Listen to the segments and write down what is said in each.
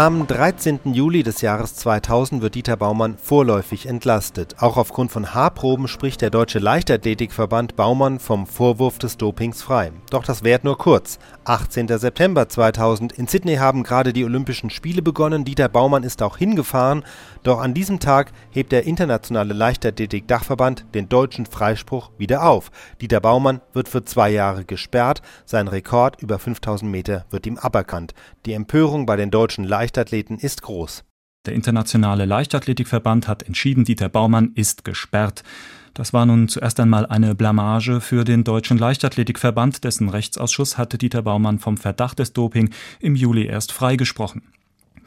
Am 13. Juli des Jahres 2000 wird Dieter Baumann vorläufig entlastet. Auch aufgrund von Haarproben spricht der Deutsche Leichtathletikverband Baumann vom Vorwurf des Dopings frei. Doch das währt nur kurz. 18. September 2000. In Sydney haben gerade die Olympischen Spiele begonnen. Dieter Baumann ist auch hingefahren. Doch an diesem Tag hebt der Internationale Leichtathletik-Dachverband den deutschen Freispruch wieder auf. Dieter Baumann wird für zwei Jahre gesperrt. Sein Rekord über 5000 Meter wird ihm aberkannt. Die Empörung bei den deutschen Leichtathleten Leichtathleten ist groß. Der Internationale Leichtathletikverband hat entschieden, Dieter Baumann ist gesperrt. Das war nun zuerst einmal eine Blamage für den Deutschen Leichtathletikverband, dessen Rechtsausschuss hatte Dieter Baumann vom Verdacht des Doping im Juli erst freigesprochen.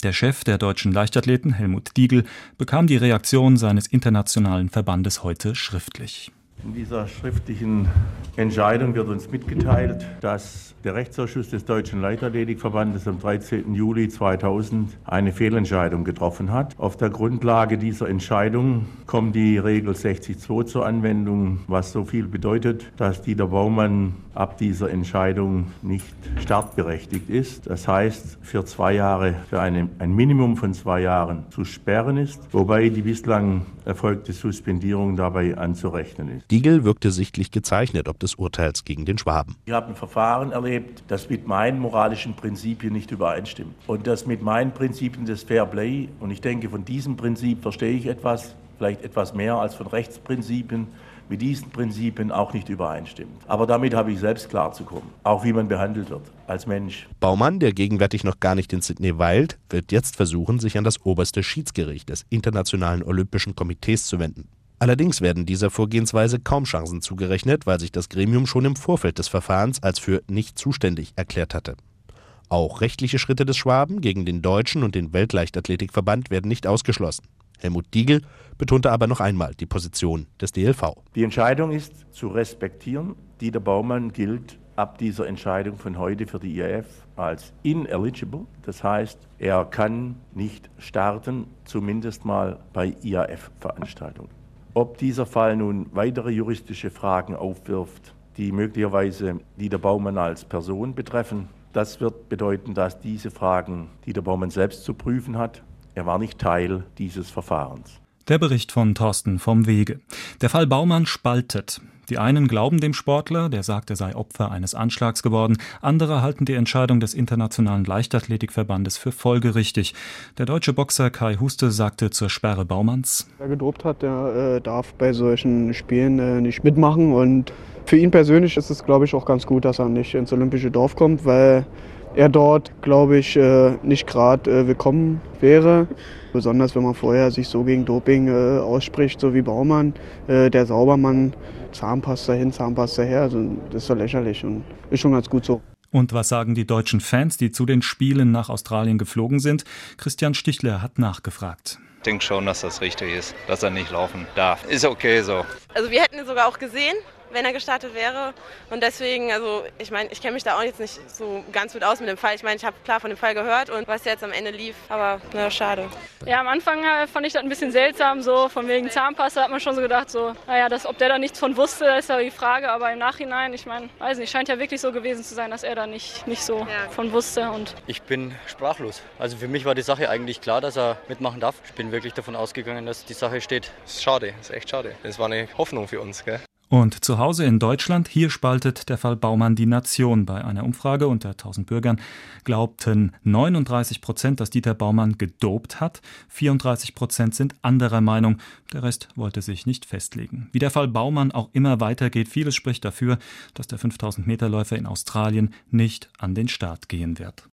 Der Chef der deutschen Leichtathleten, Helmut Diegel, bekam die Reaktion seines internationalen Verbandes heute schriftlich. In dieser schriftlichen Entscheidung wird uns mitgeteilt, dass der Rechtsausschuss des Deutschen Leichtathletikverbandes am 13. Juli 2000 eine Fehlentscheidung getroffen hat. Auf der Grundlage dieser Entscheidung kommt die Regel 60.2 zur Anwendung, was so viel bedeutet, dass Dieter Baumann ab dieser Entscheidung nicht startberechtigt ist. Das heißt, für zwei Jahre, für eine, ein Minimum von zwei Jahren zu sperren ist, wobei die bislang erfolgte Suspendierung dabei anzurechnen ist. Diegel wirkte sichtlich gezeichnet ob des Urteils gegen den Schwaben. Ich habe ein Verfahren erlebt, das mit meinen moralischen Prinzipien nicht übereinstimmt. Und das mit meinen Prinzipien des Fair Play. Und ich denke, von diesem Prinzip verstehe ich etwas, vielleicht etwas mehr als von Rechtsprinzipien mit diesen Prinzipien auch nicht übereinstimmt. Aber damit habe ich selbst klarzukommen, auch wie man behandelt wird als Mensch. Baumann, der gegenwärtig noch gar nicht in Sydney weilt, wird jetzt versuchen, sich an das oberste Schiedsgericht des Internationalen Olympischen Komitees zu wenden. Allerdings werden dieser Vorgehensweise kaum Chancen zugerechnet, weil sich das Gremium schon im Vorfeld des Verfahrens als für nicht zuständig erklärt hatte. Auch rechtliche Schritte des Schwaben gegen den Deutschen und den Weltleichtathletikverband werden nicht ausgeschlossen. Helmut Diegel betonte aber noch einmal die Position des DLV. Die Entscheidung ist zu respektieren. Dieter Baumann gilt ab dieser Entscheidung von heute für die IAF als ineligible. Das heißt, er kann nicht starten, zumindest mal bei IAF-Veranstaltungen. Ob dieser Fall nun weitere juristische Fragen aufwirft, die möglicherweise Dieter Baumann als Person betreffen, das wird bedeuten, dass diese Fragen Dieter Baumann selbst zu prüfen hat. Er war nicht Teil dieses Verfahrens. Der Bericht von Thorsten vom Wege. Der Fall Baumann spaltet. Die einen glauben dem Sportler, der sagt, er sei Opfer eines Anschlags geworden. Andere halten die Entscheidung des Internationalen Leichtathletikverbandes für folgerichtig. Der deutsche Boxer Kai Huste sagte zur Sperre Baumanns. Wer gedopt hat, der äh, darf bei solchen Spielen äh, nicht mitmachen. Und für ihn persönlich ist es, glaube ich, auch ganz gut, dass er nicht ins olympische Dorf kommt, weil er dort, glaube ich, äh, nicht gerade äh, willkommen wäre. Besonders wenn man vorher sich so gegen Doping äh, ausspricht, so wie Baumann, der Saubermann, Zahnpasta hin, Zahnpasta her. Also das ist so lächerlich und ist schon ganz gut so. Und was sagen die deutschen Fans, die zu den Spielen nach Australien geflogen sind? Christian Stichler hat nachgefragt. Ich denke schon, dass das richtig ist, dass er nicht laufen darf. Ist okay so. Also wir hätten ihn sogar auch gesehen, wenn er gestartet wäre. Und deswegen, also ich meine, ich kenne mich da auch jetzt nicht so ganz gut aus mit dem Fall. Ich meine, ich habe klar von dem Fall gehört und was jetzt am Ende lief, aber na, schade. Ja, am Anfang äh, fand ich das ein bisschen seltsam, so von wegen Zahnpasta hat man schon so gedacht, so, naja, das, ob der da nichts von wusste, ist ja die Frage, aber im Nachhinein, ich meine, weiß nicht, scheint ja wirklich so gewesen zu sein, dass er da nicht, nicht so ja. von wusste. Und ich bin sprachlos. Also für mich war die Sache eigentlich klar, dass er mitmachen darf. Ich bin wirklich davon ausgegangen, dass die Sache steht. Das ist schade, das ist echt schade. Das war eine Hoffnung für uns, gell? Und zu Hause in Deutschland, hier spaltet der Fall Baumann die Nation. Bei einer Umfrage unter 1000 Bürgern glaubten 39 Prozent, dass Dieter Baumann gedopt hat. 34 Prozent sind anderer Meinung. Der Rest wollte sich nicht festlegen. Wie der Fall Baumann auch immer weitergeht, vieles spricht dafür, dass der 5000 Meter Läufer in Australien nicht an den Start gehen wird.